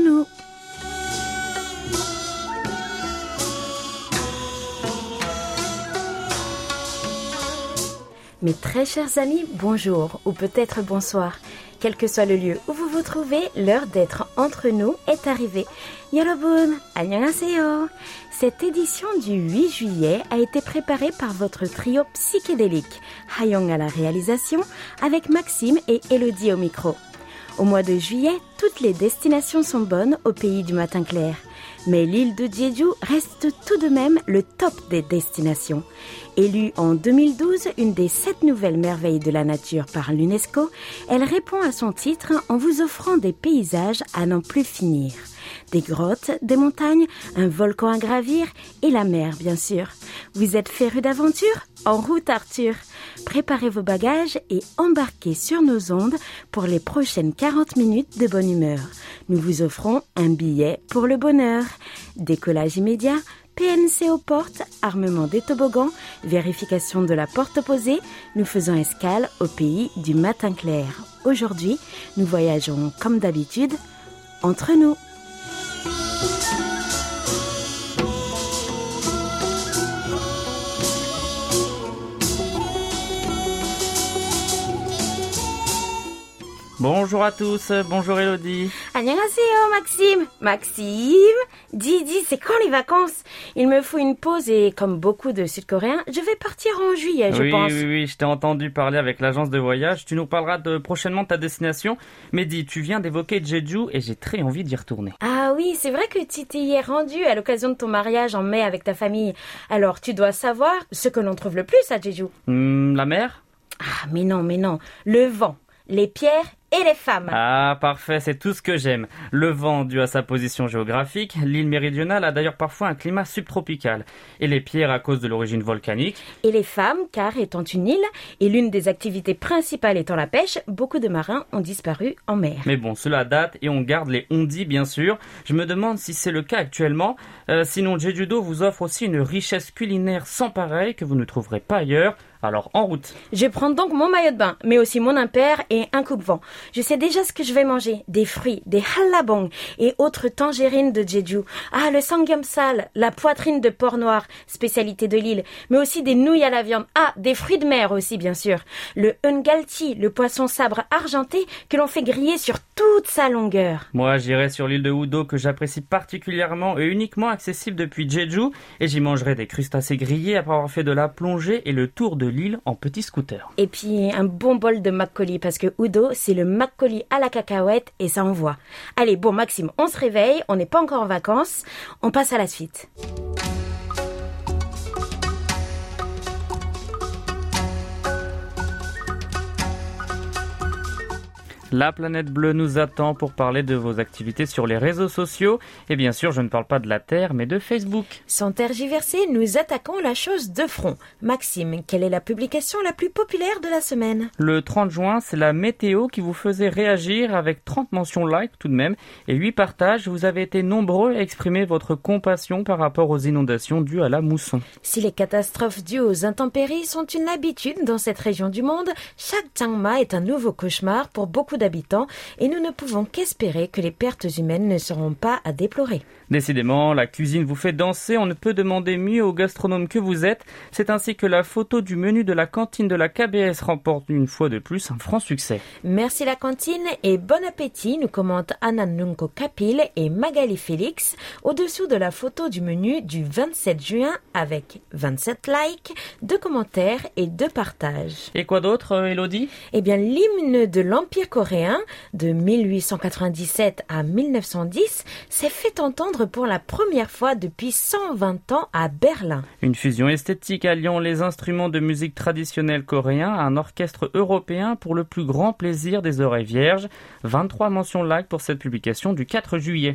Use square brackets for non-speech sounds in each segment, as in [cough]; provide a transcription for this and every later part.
nous. Mes très chers amis, bonjour ou peut-être bonsoir. Quel que soit le lieu où vous vous trouvez, l'heure d'être entre nous est arrivée. Yorobun, annyeonghaseyo. Cette édition du 8 juillet a été préparée par votre trio psychédélique, Hayong à la réalisation, avec Maxime et Elodie au micro. Au mois de juillet, toutes les destinations sont bonnes au pays du matin clair. Mais l'île de Jeju reste tout de même le top des destinations. Élue en 2012 une des sept nouvelles merveilles de la nature par l'UNESCO, elle répond à son titre en vous offrant des paysages à n'en plus finir. Des grottes, des montagnes, un volcan à gravir et la mer, bien sûr. Vous êtes féru d'aventure? En route, Arthur Préparez vos bagages et embarquez sur nos ondes pour les prochaines 40 minutes de bonne humeur. Nous vous offrons un billet pour le bonheur. Décollage immédiat, PNC aux portes, armement des toboggans, vérification de la porte opposée, nous faisons escale au pays du matin clair. Aujourd'hui, nous voyageons comme d'habitude entre nous. Bonjour à tous, bonjour Elodie. Annyeonghaseyo Maxime. Maxime, dis, dis, c'est quand les vacances? Il me faut une pause et comme beaucoup de Sud-Coréens, je vais partir en juillet, je oui, pense. Oui, oui, je t'ai entendu parler avec l'agence de voyage. Tu nous parleras de prochainement de ta destination. Mais dis, tu viens d'évoquer Jeju et j'ai très envie d'y retourner. Ah oui, c'est vrai que tu t'y es rendu à l'occasion de ton mariage en mai avec ta famille. Alors tu dois savoir ce que l'on trouve le plus à Jeju. Hmm, la mer? Ah mais non, mais non. Le vent, les pierres et les femmes. Ah, parfait, c'est tout ce que j'aime. Le vent dû à sa position géographique, l'île méridionale a d'ailleurs parfois un climat subtropical. Et les pierres à cause de l'origine volcanique. Et les femmes, car étant une île et l'une des activités principales étant la pêche, beaucoup de marins ont disparu en mer. Mais bon, cela date et on garde les ondis bien sûr. Je me demande si c'est le cas actuellement. Euh, sinon, Jeju-do vous offre aussi une richesse culinaire sans pareil que vous ne trouverez pas ailleurs. Alors en route. Je prends donc mon maillot de bain, mais aussi mon impair et un coupe-vent. Je sais déjà ce que je vais manger. Des fruits, des halabong et autres tangerines de Jeju. Ah, le samgyeopsal, la poitrine de porc noir, spécialité de l'île, mais aussi des nouilles à la viande. Ah, des fruits de mer aussi, bien sûr. Le ungalti, le poisson sabre argenté que l'on fait griller sur toute sa longueur. Moi, j'irai sur l'île de Udo que j'apprécie particulièrement et uniquement accessible depuis Jeju et j'y mangerai des crustacés grillés après avoir fait de la plongée et le tour de en petit scooter. Et puis un bon bol de makgeolli parce que Udo, c'est le makgeolli à la cacahuète et ça envoie. Allez, bon Maxime, on se réveille, on n'est pas encore en vacances, on passe à la suite. La planète bleue nous attend pour parler de vos activités sur les réseaux sociaux. Et bien sûr, je ne parle pas de la Terre, mais de Facebook. Sans tergiverser, nous attaquons la chose de front. Maxime, quelle est la publication la plus populaire de la semaine? Le 30 juin, c'est la météo qui vous faisait réagir avec 30 mentions like tout de même et 8 partages. Vous avez été nombreux à exprimer votre compassion par rapport aux inondations dues à la mousson. Si les catastrophes dues aux intempéries sont une habitude dans cette région du monde, chaque Changma est un nouveau cauchemar pour beaucoup et nous ne pouvons qu'espérer que les pertes humaines ne seront pas à déplorer. Décidément, la cuisine vous fait danser, on ne peut demander mieux au gastronome que vous êtes. C'est ainsi que la photo du menu de la cantine de la KBS remporte une fois de plus un franc succès. Merci la cantine et bon appétit, nous commentent Anna Nunko Kapil et Magali Félix au-dessous de la photo du menu du 27 juin avec 27 likes, 2 commentaires et 2 partages. Et quoi d'autre, euh, Elodie? Eh bien, l'hymne de l'Empire coréen de 1897 à 1910 s'est fait entendre pour la première fois depuis 120 ans à Berlin. Une fusion esthétique alliant les instruments de musique traditionnelle coréens à un orchestre européen pour le plus grand plaisir des oreilles vierges. 23 mentions like pour cette publication du 4 juillet.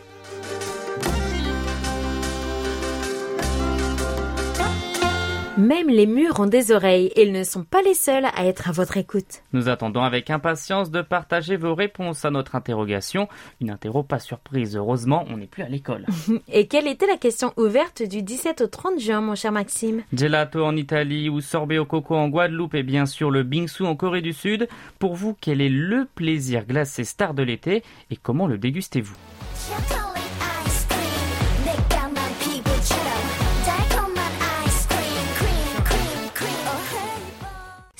Même les murs ont des oreilles et ils ne sont pas les seuls à être à votre écoute. Nous attendons avec impatience de partager vos réponses à notre interrogation. Une interro pas surprise, heureusement, on n'est plus à l'école. [laughs] Et quelle était la question ouverte du 17 au 30 juin, mon cher Maxime? Gelato en Italie ou sorbet au coco en Guadeloupe et bien sûr le bingsu en Corée du Sud. Pour vous, quel est le plaisir glacé star de l'été et comment le dégustez-vous?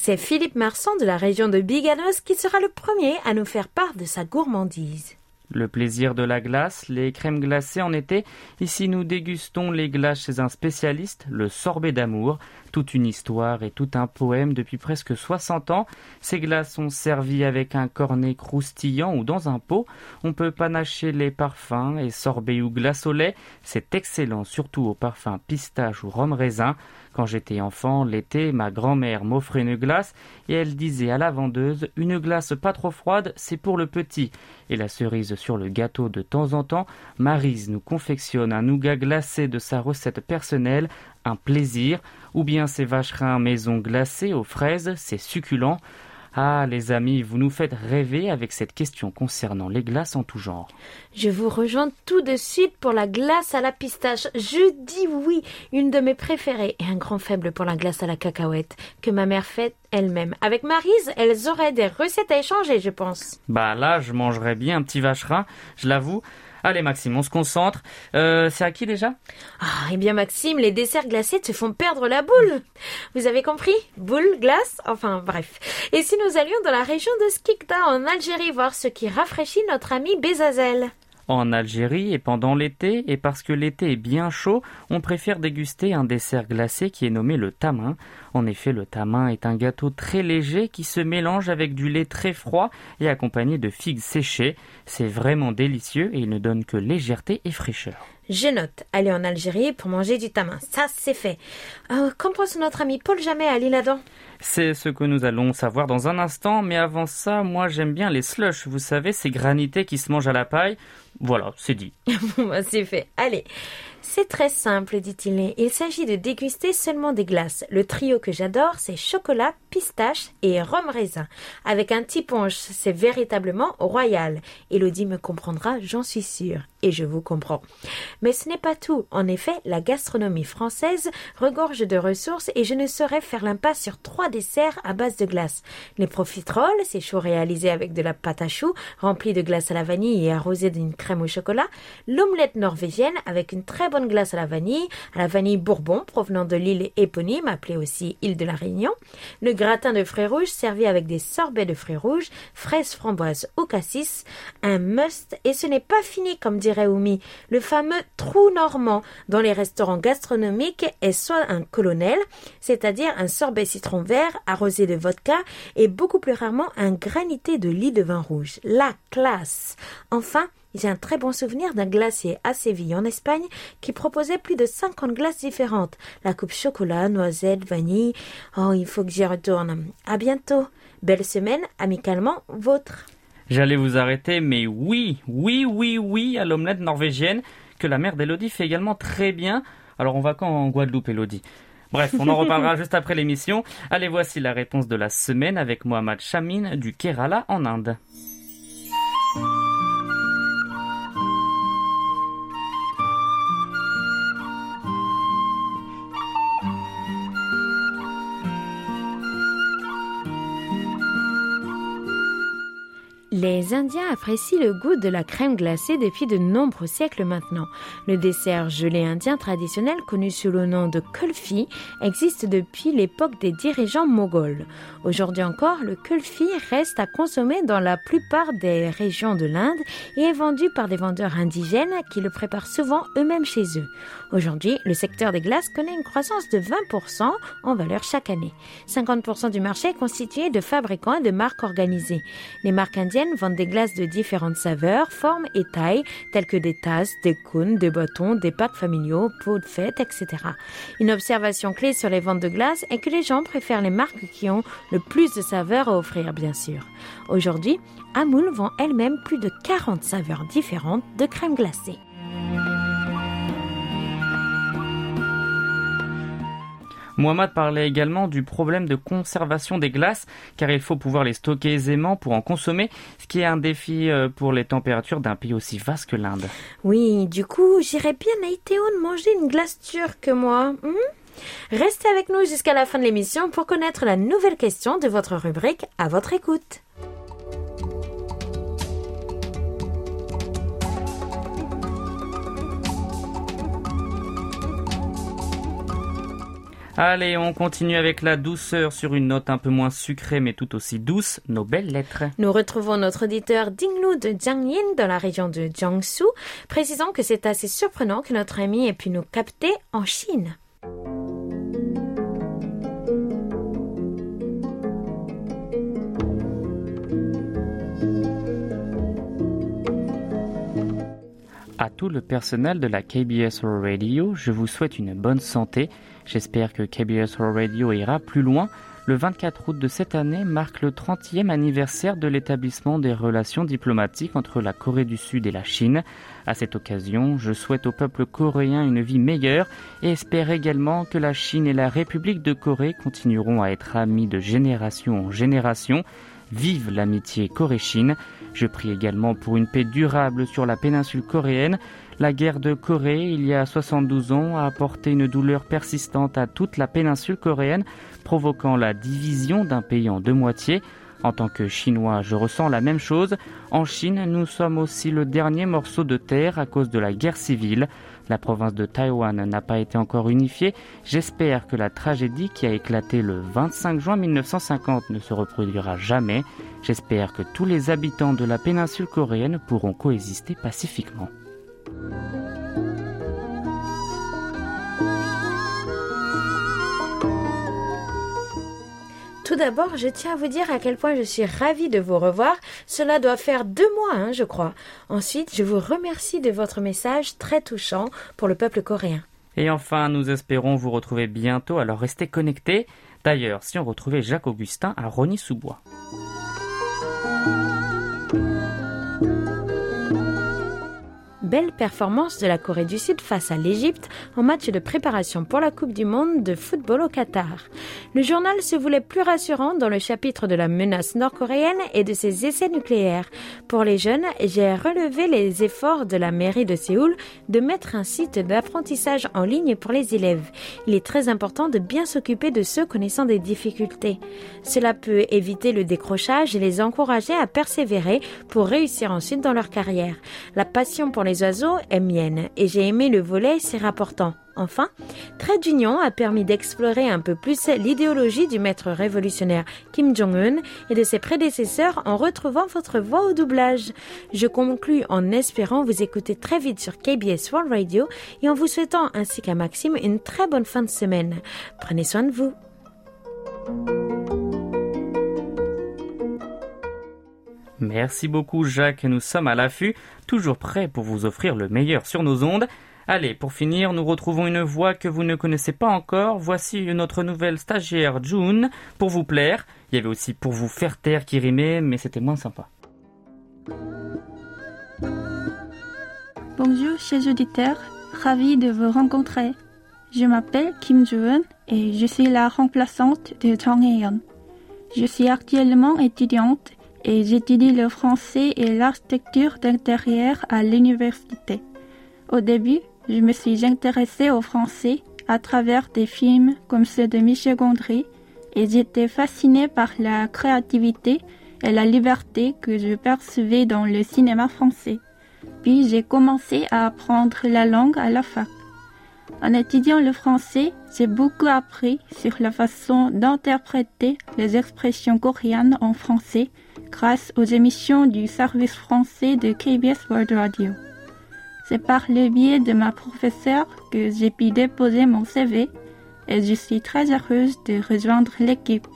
C'est Philippe Marsan de la région de Biganos qui sera le premier à nous faire part de sa gourmandise. Le plaisir de la glace, les crèmes glacées en été. Ici, nous dégustons les glaces chez un spécialiste, le sorbet d'amour. Toute une histoire et tout un poème depuis presque 60 ans. Ces glaces sont servies avec un cornet croustillant ou dans un pot. On peut panacher les parfums et sorbet ou glace au lait. C'est excellent, surtout au parfum pistache ou rhum raisin. Quand j'étais enfant, l'été, ma grand-mère m'offrait une glace et elle disait à la vendeuse Une glace pas trop froide, c'est pour le petit. Et la cerise sur le gâteau de temps en temps, Marise nous confectionne un nougat glacé de sa recette personnelle, un plaisir, ou bien ses vacherins maison glacés aux fraises, c'est succulent. Ah, les amis, vous nous faites rêver avec cette question concernant les glaces en tout genre. Je vous rejoins tout de suite pour la glace à la pistache. Je dis oui, une de mes préférées et un grand faible pour la glace à la cacahuète que ma mère fait elle-même. Avec Marise, elles auraient des recettes à échanger, je pense. Bah là, je mangerais bien un petit vacherin, je l'avoue. Allez Maxime, on se concentre. Euh, c'est à qui déjà? Ah, eh bien Maxime, les desserts glacés te font perdre la boule. Vous avez compris? Boule, glace, enfin bref. Et si nous allions dans la région de Skikda en Algérie voir ce qui rafraîchit notre ami Bezazel En Algérie et pendant l'été, et parce que l'été est bien chaud, on préfère déguster un dessert glacé qui est nommé le tamin. En effet, le tamin est un gâteau très léger qui se mélange avec du lait très froid et accompagné de figues séchées. C'est vraiment délicieux et il ne donne que légèreté et fraîcheur. Je note, aller en Algérie pour manger du tamin. Ça, c'est fait. Euh, Qu'en pense notre ami Paul Jamais à l'île C'est ce que nous allons savoir dans un instant, mais avant ça, moi j'aime bien les slush, vous savez, ces granités qui se mangent à la paille. Voilà, c'est dit. [laughs] Bon, bah, c'est fait. Allez. C'est très simple, dit-il. Il s'agit de déguster seulement des glaces. Le trio que j'adore, c'est chocolat, pistache et rhum raisin. Avec un petit punch, c'est véritablement royal. Elodie me comprendra, j'en suis sûre. Et je vous comprends. Mais ce n'est pas tout. En effet, la gastronomie française regorge de ressources et je ne saurais faire l'impasse sur trois desserts à base de glace. Les profiteroles, ces choux réalisés avec de la pâte à choux, remplis de glace à la vanille et arrosés d'une crème au chocolat. L'omelette norvégienne avec une très bonne glace à la vanille, à la vanille bourbon provenant de l'île éponyme, appelée aussi île de la Réunion. Le gratin de fruits rouges servi avec des sorbets de fruits rouges, fraises, framboises ou cassis. Un must et ce n'est pas fini comme dirait Oumi. Le fameux trou normand dans les restaurants gastronomiques est soit un colonel, c'est-à-dire un sorbet citron vert arrosé de vodka et beaucoup plus rarement un granité de lit de vin rouge. La classe. Enfin, j'ai un très bon souvenir d'un glacier à Séville en Espagne qui proposait plus de 50 glaces différentes. La coupe chocolat, noisette, vanille. Oh, il faut que j'y retourne. À bientôt. Belle semaine, amicalement vôtre. J'allais vous arrêter, mais oui, oui, oui, oui à l'omelette norvégienne, que la mère d'Elodie fait également très bien. Alors on va quand en Guadeloupe, Elodie? Bref, on en reparlera [laughs] juste après l'émission. Allez, voici la réponse de la semaine avec Mohamed Chamin du Kerala en Inde. Les Indiens apprécient le goût de la crème glacée depuis de nombreux siècles maintenant. Le dessert gelé indien traditionnel connu sous le nom de kulfi existe depuis l'époque des dirigeants moghols. Aujourd'hui encore, le kulfi reste à consommer dans la plupart des régions de l'Inde et est vendu par des vendeurs indigènes qui le préparent souvent eux-mêmes chez eux. Aujourd'hui, le secteur des glaces connaît une croissance de 20% en valeur chaque année. 50% du marché est constitué de fabricants et de marques organisées. Les marques indiennes vendent des glaces de différentes saveurs, formes et tailles, telles que des tasses, des cônes, des bâtons, des packs familiaux, pots de fête, etc. Une observation clé sur les ventes de glaces est que les gens préfèrent les marques qui ont le plus de saveurs à offrir, bien sûr. Aujourd'hui, Amul vend elle-même plus de 40 saveurs différentes de crème glacée. Mohamed parlait également du problème de conservation des glaces, car il faut pouvoir les stocker aisément pour en consommer, ce qui est un défi euh, pour les températures d'un pays aussi vaste que l'Inde. Oui, du coup, j'irais bien à Itéon manger une glace turque, moi. hmm Restez avec nous jusqu'à la fin de l'émission pour connaître la nouvelle question de votre rubrique à votre écoute. Allez, on continue avec la douceur sur une note un peu moins sucrée mais tout aussi douce, nos belles lettres. Nous retrouvons notre auditeur Dinglu de Jiangyin dans la région de Jiangsu, précisant que c'est assez surprenant que notre ami ait pu nous capter en Chine. Tout le personnel de la KBS Radio, je vous souhaite une bonne santé. J'espère que KBS Radio ira plus loin. Le 24 août de cette année marque le 30e anniversaire de l'établissement des relations diplomatiques entre la Corée du Sud et la Chine. À cette occasion, je souhaite au peuple coréen une vie meilleure et espère également que la Chine et la République de Corée continueront à être amis de génération en génération. Vive l'amitié Corée-Chine. Je prie également pour une paix durable sur la péninsule coréenne. La guerre de Corée, il y a 72 ans, a apporté une douleur persistante à toute la péninsule coréenne, provoquant la division d'un pays en deux moitiés. En tant que Chinois, je ressens la même chose. En Chine, nous sommes aussi le dernier morceau de terre à cause de la guerre civile. La province de Taïwan n'a pas été encore unifiée. J'espère que la tragédie qui a éclaté le 25 juin 1950 ne se reproduira jamais. J'espère que tous les habitants de la péninsule coréenne pourront coexister pacifiquement. Tout d'abord, je tiens à vous dire à quel point je suis ravie de vous revoir. Cela doit faire deux mois, hein, je crois. Ensuite, je vous remercie de votre message très touchant pour le peuple coréen. Et enfin, nous espérons vous retrouver bientôt, alors restez connectés. D'ailleurs, si on retrouvait Jacques Augustin à Rony-sous-Bois. Belle performance de la Corée du Sud face à l'Égypte en match de préparation pour la Coupe du Monde de football au Qatar. Le journal se voulait plus rassurant dans le chapitre de la menace nord-coréenne et de ses essais nucléaires. Pour les jeunes, j'ai relevé les efforts de la mairie de Séoul de mettre un site d'apprentissage en ligne pour les élèves. Il est très important de bien s'occuper de ceux connaissant des difficultés. Cela peut éviter le décrochage et les encourager à persévérer pour réussir ensuite dans leur carrière. La passion pour les oiseaux est mienne et j'ai aimé le volet, c'est rapportant. Enfin, Trait d'Union a permis d'explorer un peu plus l'idéologie du maître révolutionnaire Kim Jong-un et de ses prédécesseurs en retrouvant votre voix au doublage. Je conclus en espérant vous écouter très vite sur KBS World Radio et en vous souhaitant ainsi qu'à Maxime une très bonne fin de semaine. Prenez soin de vous. Merci beaucoup Jacques, nous sommes à l'affût, toujours prêts pour vous offrir le meilleur sur nos ondes. Allez, pour finir, nous retrouvons une voix que vous ne connaissez pas encore. Voici notre nouvelle stagiaire June, pour vous plaire. Il y avait aussi pour vous faire taire qui rimait, mais c'était moins sympa. Bonjour chers auditeurs, ravi de vous rencontrer. Je m'appelle Kim Joo-eun et je suis la remplaçante de Hye-yeon. Je suis actuellement étudiante et j'étudie le français et l'architecture d'intérieur à l'université. Au début, je me suis intéressée au français à travers des films comme ceux de Michel Gondry et j'étais fascinée par la créativité et la liberté que je percevais dans le cinéma français. Puis j'ai commencé à apprendre la langue à la fac. En étudiant le français, j'ai beaucoup appris sur la façon d'interpréter les expressions coréennes en français grâce aux émissions du service français de KBS World Radio. C'est par le biais de ma professeure que j'ai pu déposer mon CV et je suis très heureuse de rejoindre l'équipe.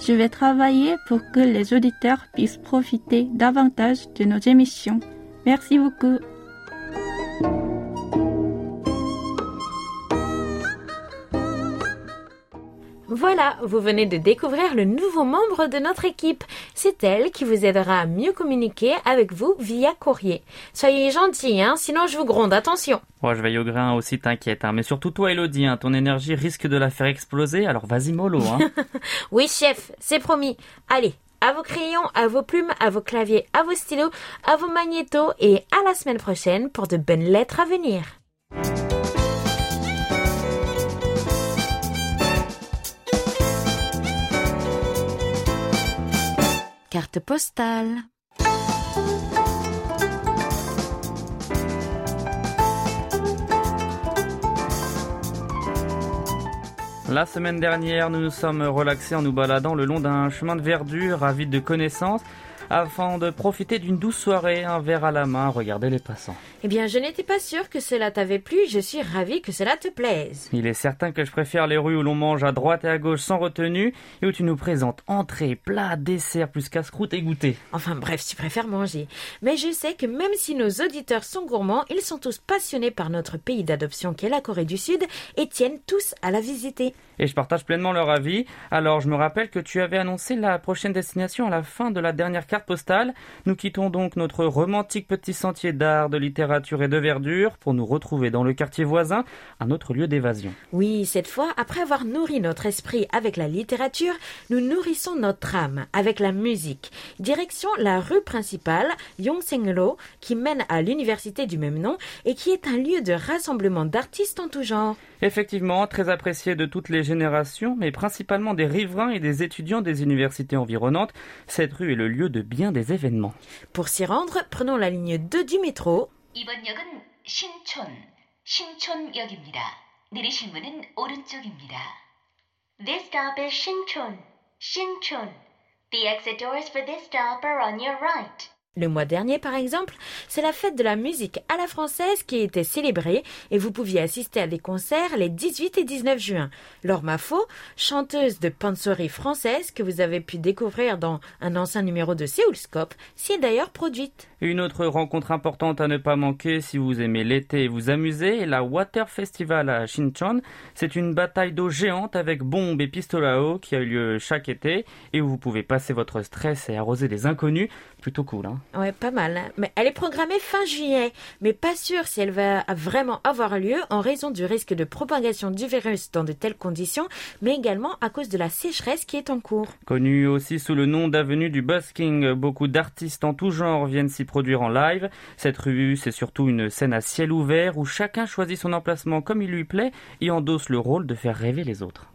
Je vais travailler pour que les auditeurs puissent profiter davantage de nos émissions. Merci beaucoup. Voilà, vous venez de découvrir le nouveau membre de notre équipe. C'est elle qui vous aidera à mieux communiquer avec vous via courrier. Soyez gentils, hein, sinon je vous gronde, attention. Oh, je veille au grain aussi, t'inquiète. Hein. Mais surtout toi, Elodie, hein, ton énergie risque de la faire exploser, alors vas-y mollo. Hein. [laughs] Oui, chef, c'est promis. Allez, à vos crayons, à vos plumes, à vos claviers, à vos stylos, à vos magnétos et à la semaine prochaine pour de bonnes lettres à venir. Carte postale. La semaine dernière, nous nous sommes relaxés en nous baladant le long d'un chemin de verdure avide de connaissances afin de profiter d'une douce soirée, un verre à la main, regarder les passants. Eh bien, je n'étais pas sûre que cela t'avait plu, je suis ravie que cela te plaise. Il est certain que je préfère les rues où l'on mange à droite et à gauche sans retenue et où tu nous présentes entrée, plat, dessert, plus casse-croûte et goûter. Enfin bref, tu préfères manger. Mais je sais que même si nos auditeurs sont gourmands, ils sont tous passionnés par notre pays d'adoption qu'est la Corée du Sud et tiennent tous à la visiter. Et je partage pleinement leur avis. Alors, je me rappelle que tu avais annoncé la prochaine destination à la fin de la dernière carte postale. Nous quittons donc notre romantique petit sentier d'art, de littérature et de verdure pour nous retrouver dans le quartier voisin, un autre lieu d'évasion. Oui, cette fois, après avoir nourri notre esprit avec la littérature, nous nourrissons notre âme avec la musique. Direction la rue principale, Yongsenlo, qui mène à l'université du même nom et qui est un lieu de rassemblement d'artistes en tout genre. Effectivement, très apprécié de toutes les générations, mais principalement des riverains et des étudiants des universités environnantes, cette rue est le lieu de bien des événements. Pour s'y rendre, prenons la ligne 2 du métro. This stop is Shinchon. Shinchon. The exit doors for this stop are on your right. Le mois dernier, par exemple, c'est la fête de la musique à la française qui était célébrée et vous pouviez assister à des concerts les 18 et 19 juin. Laure Mafo, chanteuse de pansori française que vous avez pu découvrir dans un ancien numéro de Séoulscope, s'y est d'ailleurs produite. Une autre rencontre importante à ne pas manquer si vous aimez l'été et vous amusez est la Water Festival à Shinchon. C'est une bataille d'eau géante avec bombes et pistolets à eau qui a eu lieu chaque été et où vous pouvez passer votre stress et arroser des inconnus. Plutôt cool, hein Ouais, pas mal. hein. Mais elle est programmée fin juillet, mais pas sûr si elle va vraiment avoir lieu en raison du risque de propagation du virus dans de telles conditions, mais également à cause de la sécheresse qui est en cours. Connu aussi sous le nom d'avenue du Busking, beaucoup d'artistes en tout genre viennent s'y produire en live. Cette rue, c'est surtout une scène à ciel ouvert où chacun choisit son emplacement comme il lui plaît et endosse le rôle de faire rêver les autres.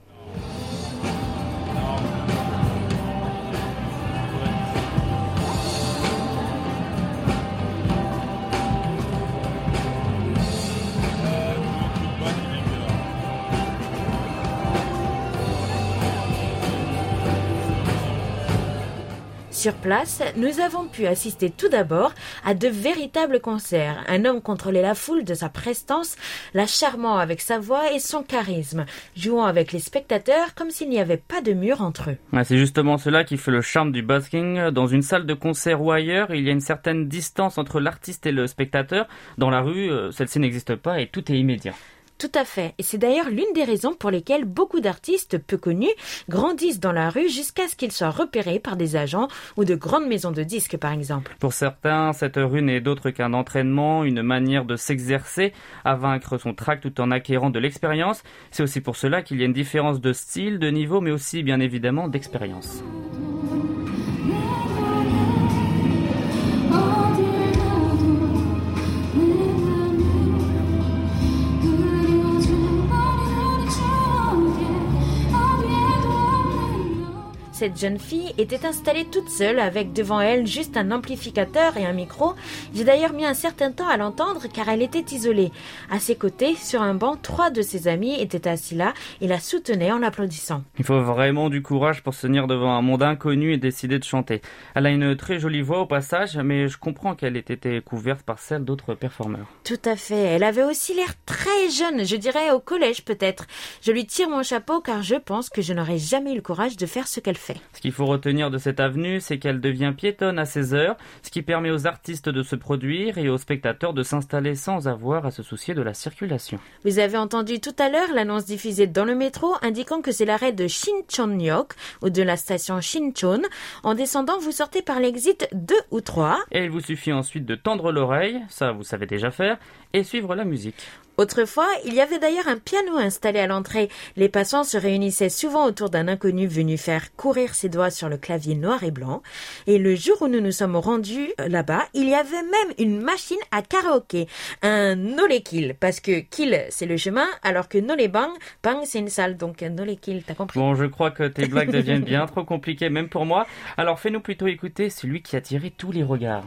Sur place, nous avons pu assister tout d'abord à de véritables concerts. Un homme contrôlait la foule de sa prestance, la charmant avec sa voix et son charisme, jouant avec les spectateurs comme s'il n'y avait pas de mur entre eux. C'est justement cela qui fait le charme du busking. Dans une salle de concert ou ailleurs, il y a une certaine distance entre l'artiste et le spectateur. Dans la rue, euh, celle-ci n'existe pas et tout est immédiat. Tout à fait. Et c'est d'ailleurs l'une des raisons pour lesquelles beaucoup d'artistes peu connus grandissent dans la rue jusqu'à ce qu'ils soient repérés par des agents ou de grandes maisons de disques, par exemple. Pour certains, cette rue n'est d'autre qu'un entraînement, une manière de s'exercer à vaincre son trac tout en acquérant de l'expérience. C'est aussi pour cela qu'il y a une différence de style, de niveau, mais aussi bien évidemment d'expérience. Cette jeune fille était installée toute seule avec devant elle juste un amplificateur et un micro. J'ai d'ailleurs mis un certain temps à l'entendre car elle était isolée. À ses côtés, sur un banc, trois de ses amis étaient assis là et la soutenaient en applaudissant. Il faut vraiment du courage pour se tenir devant un monde inconnu et décider de chanter. Elle a une très jolie voix au passage, mais je comprends qu'elle ait été couverte par celle d'autres performeurs. Tout à fait. Elle avait aussi l'air très jeune, je dirais au collège peut-être. Je lui tire mon chapeau car je pense que je n'aurais jamais eu le courage de faire ce qu'elle fait. Ce qu'il faut retenir de cette avenue, c'est qu'elle devient piétonne à 16 heures, ce qui permet aux artistes de se produire et aux spectateurs de s'installer sans avoir à se soucier de la circulation. Vous avez entendu tout à l'heure l'annonce diffusée dans le métro indiquant que c'est l'arrêt de Shincheonyeok ou de la station Shincheon. En descendant, vous sortez par l'exit 2 ou 3. Et il vous suffit ensuite de tendre l'oreille, ça vous savez déjà faire, et suivre la musique. Autrefois, il y avait d'ailleurs un piano installé à l'entrée. Les passants se réunissaient souvent autour d'un inconnu venu faire courir ses doigts sur le clavier noir et blanc. Et le jour où nous nous sommes rendus euh, là-bas, il y avait même une machine à karaoké, un nolekil, parce que kill c'est le chemin, alors que nolebang, bang c'est une salle, donc un nolekil, t'as compris Bon, je crois que tes blagues deviennent bien trop compliquées même pour moi, alors fais-nous plutôt écouter celui qui a attiré tous les regards.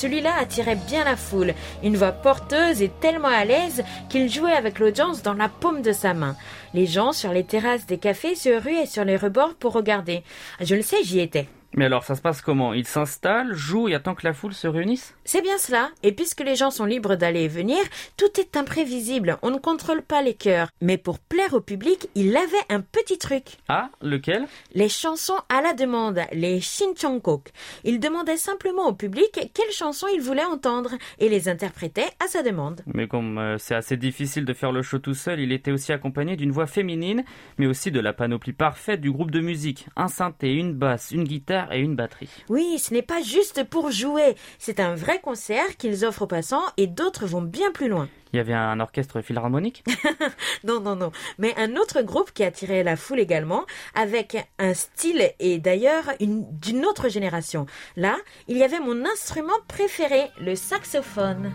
Celui-là attirait bien la foule, une voix porteuse et tellement à l'aise qu'il jouait avec l'audience dans la paume de sa main. Les gens sur les terrasses des cafés se ruaient sur les rebords pour regarder. Je le sais, j'y étais. Mais alors, ça se passe comment? Il s'installe, joue et attend que la foule se réunisse? C'est bien cela, et puisque les gens sont libres d'aller et venir, tout est imprévisible, on ne contrôle pas les cœurs. Mais pour plaire au public, il avait un petit truc. Ah, lequel? Les chansons à la demande, les Shincheongkok. Il demandait simplement au public quelles chansons il voulait entendre et les interprétait à sa demande. Mais comme euh, c'est assez difficile de faire le show tout seul, il était aussi accompagné d'une voix féminine, mais aussi de la panoplie parfaite du groupe de musique. Un synthé, une basse, une guitare et une batterie. Oui, ce n'est pas juste pour jouer, c'est un vrai concert qu'ils offrent aux passants et d'autres vont bien plus loin. Il y avait un orchestre philharmonique [laughs] Non, non, non. Mais un autre groupe qui attirait la foule également, avec un style et d'ailleurs une- d'une autre génération. Là, il y avait mon instrument préféré, le saxophone.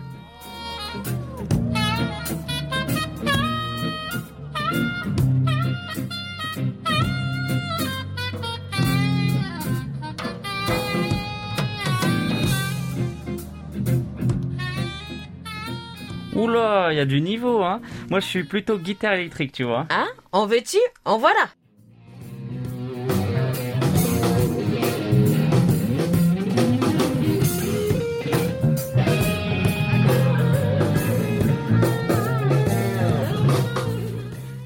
Oula, il y a du niveau, hein. Moi, je suis plutôt guitare électrique, tu vois. Hein? En veux-tu? En voilà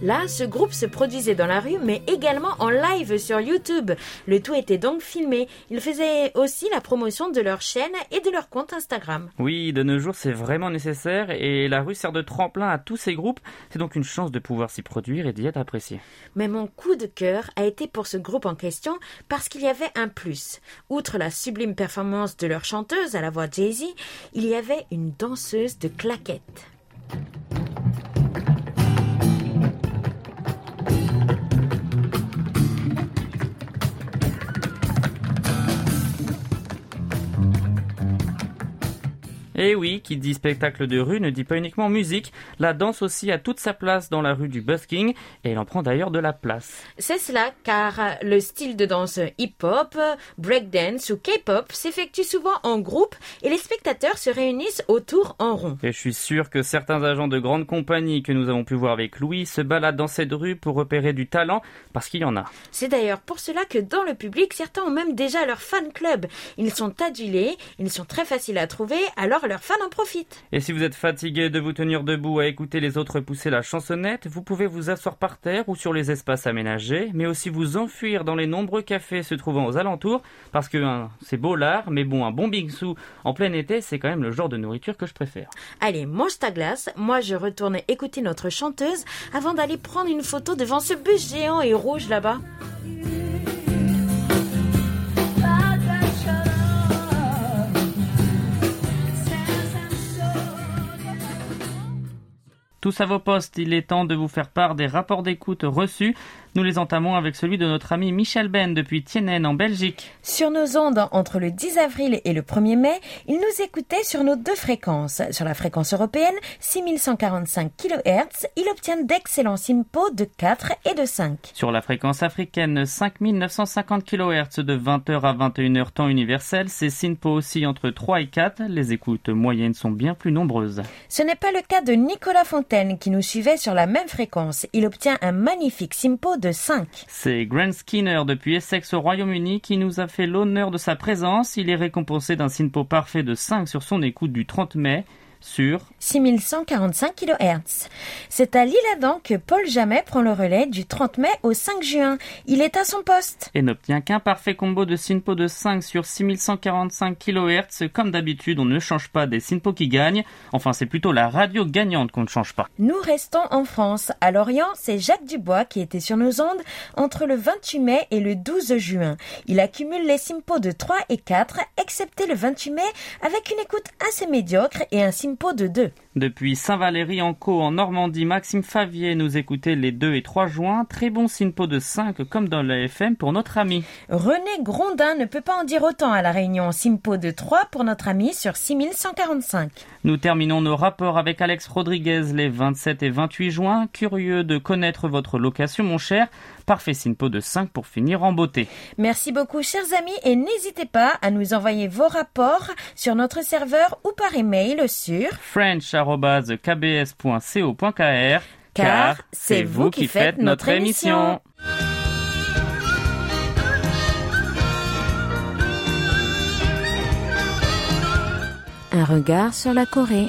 Là, ce groupe se produisait dans la rue, mais également en live sur YouTube. Le tout était donc filmé. Ils faisaient aussi la promotion de leur chaîne et de leur compte Instagram. Oui, de nos jours, c'est vraiment nécessaire et la rue sert de tremplin à tous ces groupes. C'est donc une chance de pouvoir s'y produire et d'y être apprécié. Mais mon coup de cœur a été pour ce groupe en question parce qu'il y avait un plus. Outre la sublime performance de leur chanteuse à la voix Jay-Z, il y avait une danseuse de claquettes. Et oui, qui dit spectacle de rue ne dit pas uniquement musique. La danse aussi a toute sa place dans la rue du busking et elle en prend d'ailleurs de la place. C'est cela car le style de danse hip-hop, breakdance ou K-pop s'effectue souvent en groupe et les spectateurs se réunissent autour en rond. Et je suis sûr que certains agents de grandes compagnies que nous avons pu voir avec Louis se baladent dans cette rue pour repérer du talent parce qu'il y en a. C'est d'ailleurs pour cela que dans le public, certains ont même déjà leur fan club. Ils sont adulés, ils sont très faciles à trouver, alors leurs fans en profitent. Et si vous êtes fatigué de vous tenir debout à écouter les autres pousser la chansonnette, vous pouvez vous asseoir par terre ou sur les espaces aménagés, mais aussi vous enfuir dans les nombreux cafés se trouvant aux alentours, parce que hein, c'est beau l'art, mais bon, un bon bingsu en plein été, c'est quand même le genre de nourriture que je préfère. Allez, mange ta glace, moi je retourne écouter notre chanteuse avant d'aller prendre une photo devant ce bus géant et rouge là-bas. Tous à vos postes, il est temps de vous faire part des rapports d'écoute reçus. Nous les entamons avec celui de notre ami Michel Ben depuis Tienen en Belgique. Sur nos ondes, entre le 10 avril et le 1er mai, il nous écoutait sur nos deux fréquences. Sur la fréquence européenne, 6145 kHz, il obtient d'excellents simpos de 4 et de 5. Sur la fréquence africaine, 5950 kHz de 20h à 21h temps universel, ces SINPO aussi entre 3 et 4. Les écoutes moyennes sont bien plus nombreuses. Ce n'est pas le cas de Nicolas Fontaine qui nous suivait sur la même fréquence. Il obtient un magnifique simpo de 5. C'est Grant Skinner depuis Essex au Royaume-Uni qui nous a fait l'honneur de sa présence. Il est récompensé d'un SINPO parfait de 5 sur son écoute du 30 mai sur 6145 kHz. C'est à l'Île-Adam que Paul Jamet prend le relais du 30 mai au 5 juin. Il est à son poste. et n'obtient qu'un parfait combo de SINPO de 5 sur 6145 kHz. Comme d'habitude, on ne change pas des SINPO qui gagnent. Enfin, c'est plutôt la radio gagnante qu'on ne change pas. Nous restons en France. À Lorient, c'est Jacques Dubois qui était sur nos ondes entre le 28 mai et le 12 juin. Il accumule les simpos de 3 et 4, excepté le 28 mai, avec une écoute assez médiocre et un simpo de 2. Depuis Saint-Valery-en-Caux en Normandie, Maxime Favier nous écoutait les 2 et 3 juin. Très bon SINPO de 5 comme dans la FM pour notre ami. René Grondin ne peut pas en dire autant à la Réunion. Simpo de 3 pour notre ami sur 6145. Nous terminons nos rapports avec Alex Rodriguez les 27 et 28 juin. Curieux de connaître votre location, mon cher. Parfait SINPO de 5 pour finir en beauté. Merci beaucoup, chers amis, et n'hésitez pas à nous envoyer vos rapports sur notre serveur ou par email sur french.kbs.co.kr Car c'est vous qui faites notre émission. Un regard sur la Corée.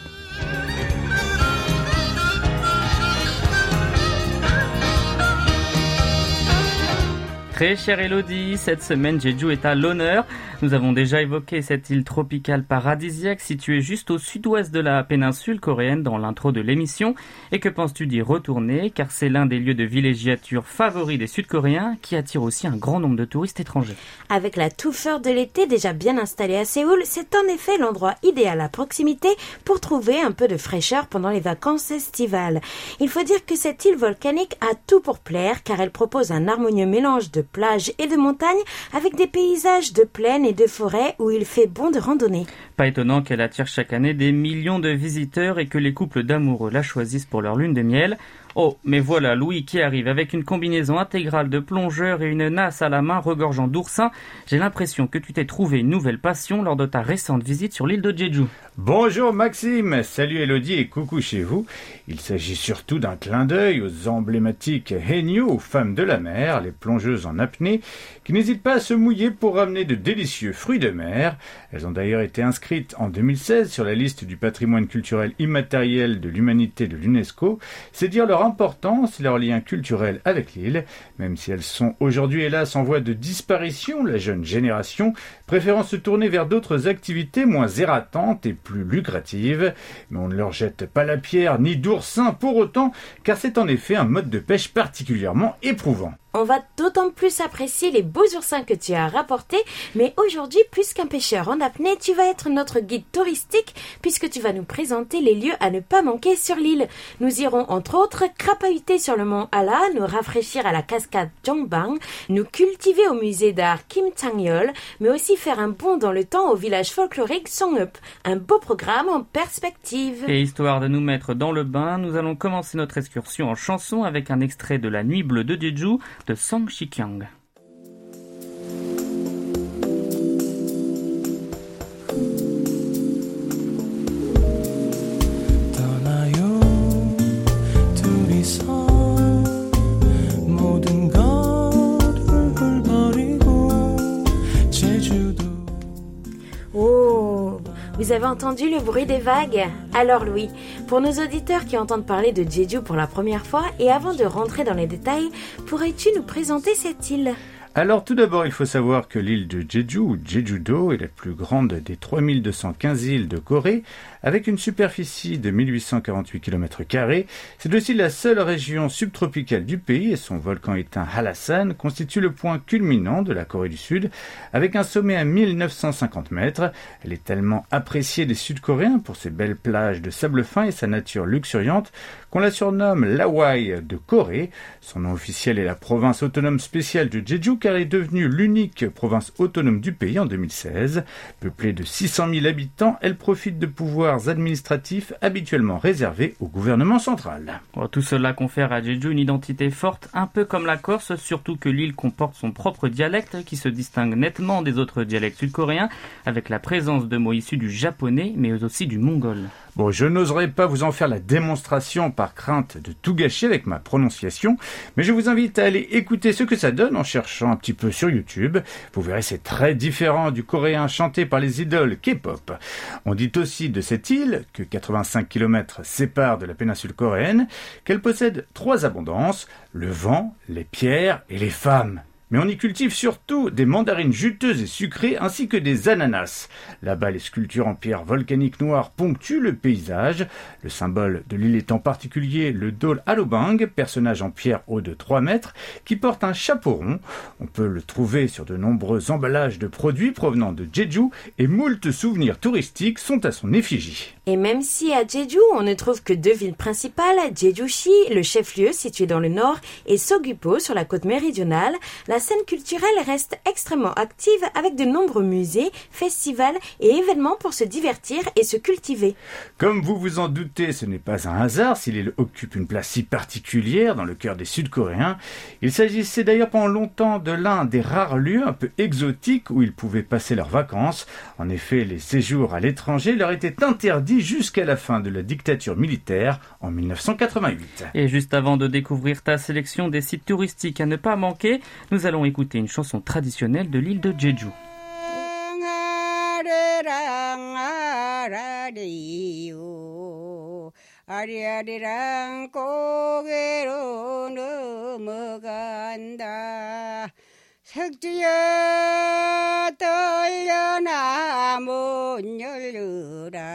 Très chère Elodie, cette semaine Jeju est à l'honneur. Nous avons déjà évoqué cette île tropicale paradisiaque située juste au sud-ouest de la péninsule coréenne dans l'intro de l'émission. Et que penses-tu d'y retourner? Car c'est l'un des lieux de villégiature favoris des Sud-Coréens qui attire aussi un grand nombre de touristes étrangers. Avec la touffeur de l'été déjà bien installée à Séoul, c'est en effet l'endroit idéal à proximité pour trouver un peu de fraîcheur pendant les vacances estivales. Il faut dire que cette île volcanique a tout pour plaire car elle propose un harmonieux mélange de plages et de montagnes avec des paysages de plaine et de forêt où il fait bon de randonner. Pas étonnant qu'elle attire chaque année des millions de visiteurs et que les couples d'amoureux la choisissent pour leur lune de miel. Oh, mais voilà Louis qui arrive avec une combinaison intégrale de plongeurs et une nasse à la main regorgeant d'oursins. J'ai l'impression que tu t'es trouvé une nouvelle passion lors de ta récente visite sur l'île de Jeju. Bonjour Maxime, salut Elodie et coucou chez vous. Il s'agit surtout d'un clin d'œil aux emblématiques Henyu, femmes de la mer, les plongeuses en apnée, qui n'hésitent pas à se mouiller pour ramener de délicieux fruits de mer. Elles ont d'ailleurs été inscrites en 2016 sur la liste du patrimoine culturel immatériel de l'humanité de l'UNESCO. C'est dire leur importance leur lien culturel avec l'île, même si elles sont aujourd'hui hélas en voie de disparition, la jeune génération préférant se tourner vers d'autres activités moins ératantes et plus lucratives. Mais on ne leur jette pas la pierre ni d'oursin pour autant, car c'est en effet un mode de pêche particulièrement éprouvant. On va d'autant plus apprécier les beaux oursins que tu as rapportés, mais aujourd'hui, plus qu'un pêcheur en apnée, tu vas être notre guide touristique puisque tu vas nous présenter les lieux à ne pas manquer sur l'île. Nous irons entre autres crapahuter sur le mont Ala, nous rafraîchir à la cascade Jongbang, nous cultiver au musée d'art Kim Chang-yeol, mais aussi faire un bond dans le temps au village folklorique Songup. Un beau programme en perspective. Et histoire de nous mettre dans le bain, nous allons commencer notre excursion en chanson avec un extrait de La Nuit Bleue de Jeju ᱛᱮ ᱥᱚᱝ ᱥᱤᱠᱷᱭᱟᱝ vous avez entendu le bruit des vagues Alors Louis, pour nos auditeurs qui entendent parler de Jeju pour la première fois et avant de rentrer dans les détails, pourrais-tu nous présenter cette île Alors tout d'abord, il faut savoir que l'île de Jeju, ou Jeju-do, est la plus grande des 3215 îles de Corée, avec une superficie de 1848 km. C'est aussi la seule région subtropicale du pays et son volcan éteint Hallasan constitue le point culminant de la Corée du Sud, avec un sommet à 1950 mètres. Elle est tellement appréciée des Sud-Coréens pour ses belles plages de sable fin et sa nature luxuriante qu'on la surnomme l'Hawaï de Corée. Son nom officiel est la province autonome spéciale de Jeju car elle est devenue l'unique province autonome du pays en 2016. Peuplée de 600 000 habitants, elle profite de administratifs habituellement réservés au gouvernement central. Oh, tout cela confère à Jeju une identité forte, un peu comme la Corse, surtout que l'île comporte son propre dialecte qui se distingue nettement des autres dialectes sud-coréens, avec la présence de mots issus du japonais mais aussi du mongol. Je n'oserais pas vous en faire la démonstration par crainte de tout gâcher avec ma prononciation, mais je vous invite à aller écouter ce que ça donne en cherchant un petit peu sur YouTube. Vous verrez, c'est très différent du coréen chanté par les idoles K-pop. On dit aussi de cette île, que 85 km séparent de la péninsule coréenne, qu'elle possède trois abondances, le vent, les pierres et les femmes. Mais on y cultive surtout des mandarines juteuses et sucrées ainsi que des ananas. Là-bas, les sculptures en pierre volcanique noire ponctuent le paysage. Le symbole de l'île est en particulier le Dol Alobang, personnage en pierre haut de 3 mètres, qui porte un chapeau rond. On peut le trouver sur de nombreux emballages de produits provenant de Jeju et moult souvenirs touristiques sont à son effigie. Et même si à Jeju, on ne trouve que deux villes principales, Jeju-shi, le chef-lieu situé dans le nord, et Sogupo sur la côte méridionale, la scène culturelle reste extrêmement active avec de nombreux musées, festivals et événements pour se divertir et se cultiver. Comme vous vous en doutez, ce n'est pas un hasard si l'île occupe une place si particulière dans le cœur des Sud-Coréens. Il s'agissait d'ailleurs pendant longtemps de l'un des rares lieux un peu exotiques où ils pouvaient passer leurs vacances. En effet, les séjours à l'étranger leur étaient interdits jusqu'à la fin de la dictature militaire en 1988. Et juste avant de découvrir ta sélection des sites touristiques à ne pas manquer, nous allons écouter une chanson traditionnelle de l'île de Jeju. 아리랑 아라리요 아리아리랑 고개로 넘어간다 석주야 떨려나 문 열려라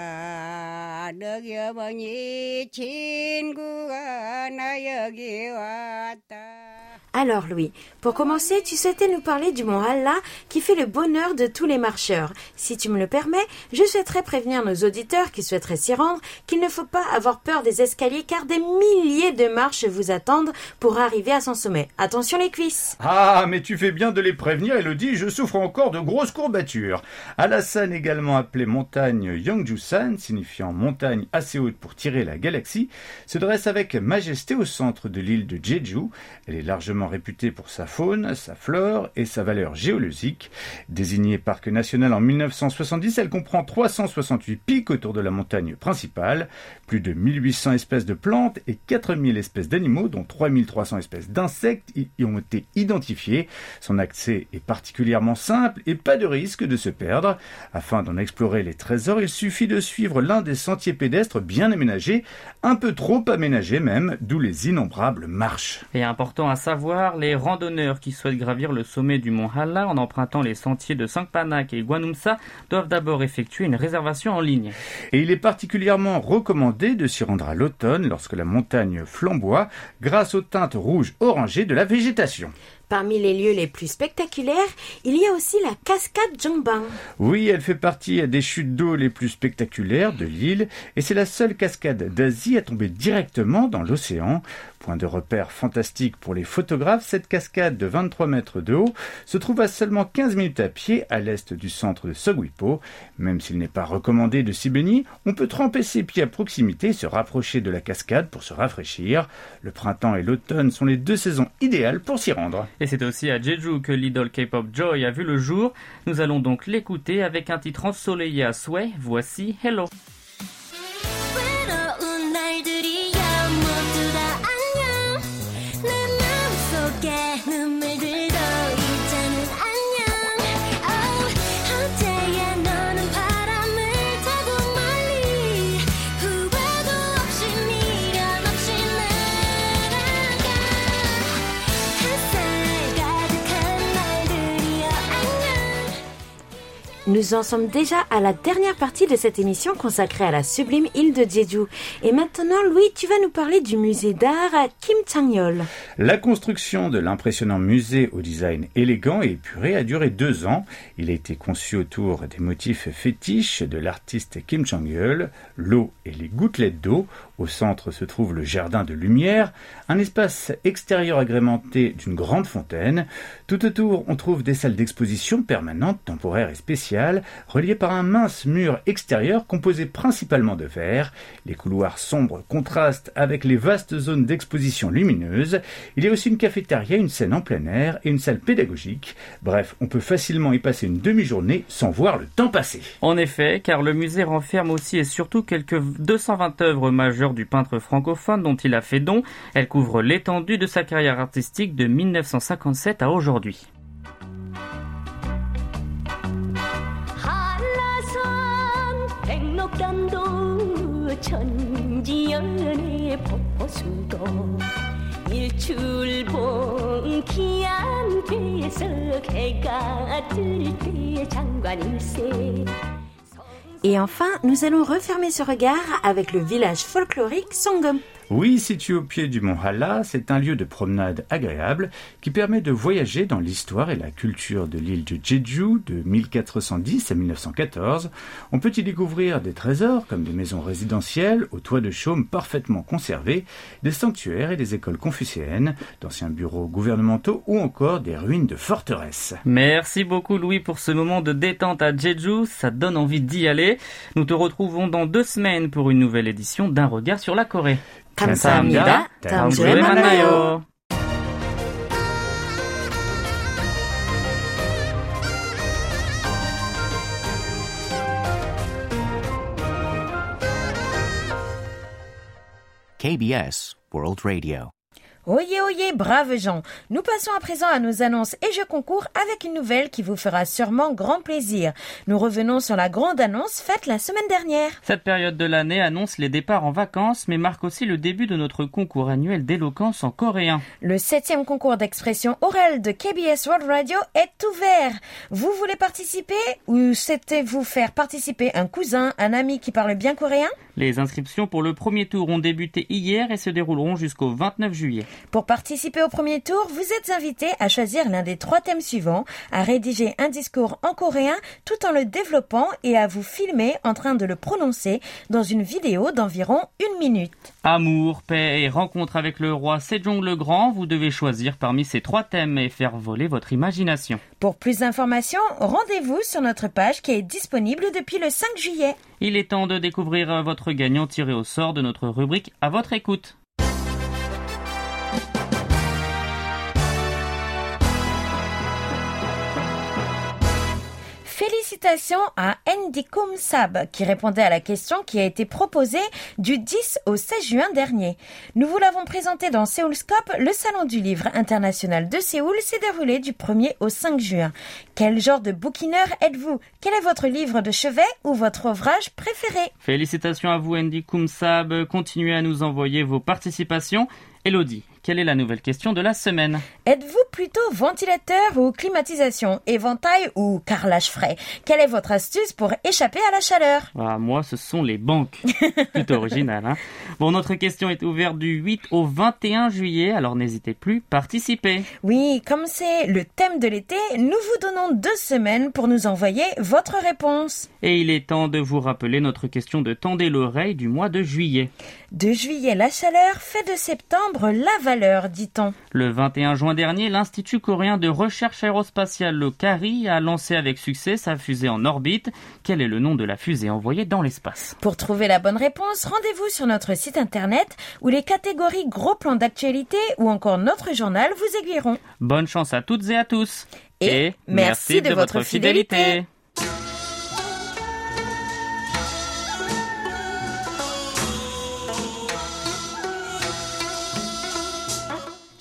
너기 어머니 친구가 나 여기 왔다 Alors Louis, pour commencer, tu souhaitais nous parler du mont Allah qui fait le bonheur de tous les marcheurs. Si tu me le permets, je souhaiterais prévenir nos auditeurs qui souhaiteraient s'y rendre qu'il ne faut pas avoir peur des escaliers car des milliers de marches vous attendent pour arriver à son sommet. Attention les cuisses Ah, mais tu fais bien de les prévenir, Elodie, je souffre encore de grosses courbatures. Alassane, également appelée montagne Yangjusan, signifiant montagne assez haute pour tirer la galaxie, se dresse avec majesté au centre de l'île de Jeju. Elle est largement réputée pour sa faune, sa flore et sa valeur géologique. Désignée parc national en 1970, elle comprend 368 pics autour de la montagne principale, plus de 1800 espèces de plantes et 4000 espèces d'animaux, dont 3300 espèces d'insectes y ont été identifiées. Son accès est particulièrement simple et pas de risque de se perdre. Afin d'en explorer les trésors, il suffit de suivre l'un des sentiers pédestres bien aménagés, un peu trop aménagés même, d'où les innombrables marches. Et important à savoir, les randonneurs qui souhaitent gravir le sommet du mont Halla en empruntant les sentiers de Sangpanak et Guanumsa doivent d'abord effectuer une réservation en ligne. Et il est particulièrement recommandé de s'y rendre à l'automne lorsque la montagne flamboie grâce aux teintes rouges orangées de la végétation. Parmi les lieux les plus spectaculaires, il y a aussi la cascade Jongbang. Oui, elle fait partie des chutes d'eau les plus spectaculaires de l'île et c'est la seule cascade d'Asie à tomber directement dans l'océan. Point de repère fantastique pour les photographes, cette cascade de 23 mètres de haut se trouve à seulement 15 minutes à pied à l'est du centre de Sogwipo. Même s'il n'est pas recommandé de s'y baigner, on peut tremper ses pieds à proximité et se rapprocher de la cascade pour se rafraîchir. Le printemps et l'automne sont les deux saisons idéales pour s'y rendre. Et c'est aussi à Jeju que l'idole K-pop Joy a vu le jour. Nous allons donc l'écouter avec un titre ensoleillé à souhait. Voici Hello. Nous en sommes déjà à la dernière partie de cette émission consacrée à la sublime île de Jeju. Et maintenant, Louis, tu vas nous parler du musée d'art à Kim Chang-yol. La construction de l'impressionnant musée au design élégant et épuré a duré deux ans. Il a été conçu autour des motifs fétiches de l'artiste Kim Chang-yeol, l'eau et les gouttelettes d'eau, Au centre se trouve le jardin de lumière, un espace extérieur agrémenté d'une grande fontaine. Tout autour, on trouve des salles d'exposition permanentes, temporaires et spéciales, reliées par un mince mur extérieur composé principalement de verre. Les couloirs sombres contrastent avec les vastes zones d'exposition lumineuses. Il y a aussi une cafétéria, une scène en plein air et une salle pédagogique. Bref, on peut facilement y passer une demi-journée sans voir le temps passer. En effet, car le musée renferme aussi et surtout quelques 220 œuvres majeures du peintre francophone dont il a fait don. Elle couvre l'étendue de sa carrière artistique de 1957 à aujourd'hui. 한라산 백록담도 천지연의 포수도 일출봉 기한 배석 해가 뜰 때 장관일세 Et enfin, nous allons refermer ce regard avec le village folklorique Songom. Oui, situé au pied du mont Hala, c'est un lieu de promenade agréable qui permet de voyager dans l'histoire et la culture de l'île de Jeju de 1410 à 1914. On peut y découvrir des trésors comme des maisons résidentielles aux toits de chaume parfaitement conservés, des sanctuaires et des écoles confucéennes, d'anciens bureaux gouvernementaux ou encore des ruines de forteresses. Merci beaucoup Louis pour ce moment de détente à Jeju, ça donne envie d'y aller. Nous te retrouvons dans deux semaines pour une nouvelle édition d'un regard sur la Corée. 감사합니다. 다음 주에 만나요. KBS World Radio Oyez, oyez, braves gens. Nous passons à présent à nos annonces et jeux concours avec une nouvelle qui vous fera sûrement grand plaisir. Nous revenons sur la grande annonce faite la semaine dernière. Cette période de l'année annonce les départs en vacances, mais marque aussi le début de notre concours annuel d'éloquence en coréen. Le septième concours d'expression orale de KBS World Radio est ouvert. Vous voulez participer ou c'était vous faire participer un cousin, un ami qui parle bien coréen? Les inscriptions pour le premier tour ont débuté hier et se dérouleront jusqu'au 29 juillet. Pour participer au premier tour, vous êtes invité à choisir l'un des trois thèmes suivants, à rédiger un discours en coréen tout en le développant et à vous filmer en train de le prononcer dans une vidéo d'environ une minute. Amour, paix et rencontre avec le roi Sejong le Grand, vous devez choisir parmi ces trois thèmes et faire voler votre imagination. Pour plus d'informations, rendez-vous sur notre page qui est disponible depuis le 5 juillet. Il est temps de découvrir votre gagnant tiré au sort de notre rubrique à votre écoute. Félicitations à Andy Sab qui répondait à la question qui a été proposée du 10 au 16 juin dernier. Nous vous l'avons présenté dans Séoulscope, le salon du livre international de Séoul s'est déroulé du 1er au 5 juin. Quel genre de bouquineur êtes-vous? Quel est votre livre de chevet ou votre ouvrage préféré? Félicitations à vous Andy Kumsab, continuez à nous envoyer vos participations. Elodie, quelle est la nouvelle question de la semaine Êtes-vous plutôt ventilateur ou climatisation, éventail ou carrelage frais? Quelle est votre astuce pour échapper à la chaleur? Ah, moi, ce sont les banques. [laughs] Plutôt original, hein Bon, notre question est ouverte du 8 au 21 juillet, alors n'hésitez plus, participez. Oui, comme c'est le thème de l'été, nous vous donnons deux semaines pour nous envoyer votre réponse. Et il est temps de vous rappeler notre question de tendez l'oreille du mois de juillet. De juillet la chaleur, fait de septembre la valeur, dit-on. Le 21 juin dernier, l'Institut coréen de recherche aérospatiale, le CARI, a lancé avec succès sa fusée en orbite. Quel est le nom de la fusée envoyée dans l'espace? Pour trouver la bonne réponse, rendez-vous sur notre site internet où les catégories gros plans d'actualité ou encore notre journal vous aiguilleront. Bonne chance à toutes et à tous. Et merci de votre fidélité.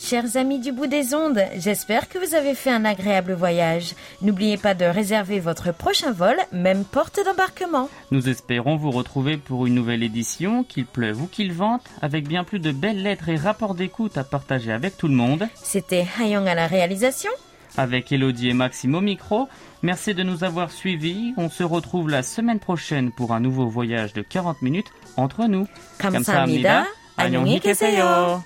Chers amis du bout des ondes, j'espère que vous avez fait un agréable voyage. N'oubliez pas de réserver votre prochain vol, même porte d'embarquement. Nous espérons vous retrouver pour une nouvelle édition, qu'il pleuve ou qu'il vente, avec bien plus de belles lettres et rapports d'écoute à partager avec tout le monde. C'était Hayong à la réalisation. Avec Elodie et Maxime au micro, merci de nous avoir suivis. On se retrouve la semaine prochaine pour un nouveau voyage de 40 minutes entre nous. 감사합니다. 안녕히 계세요.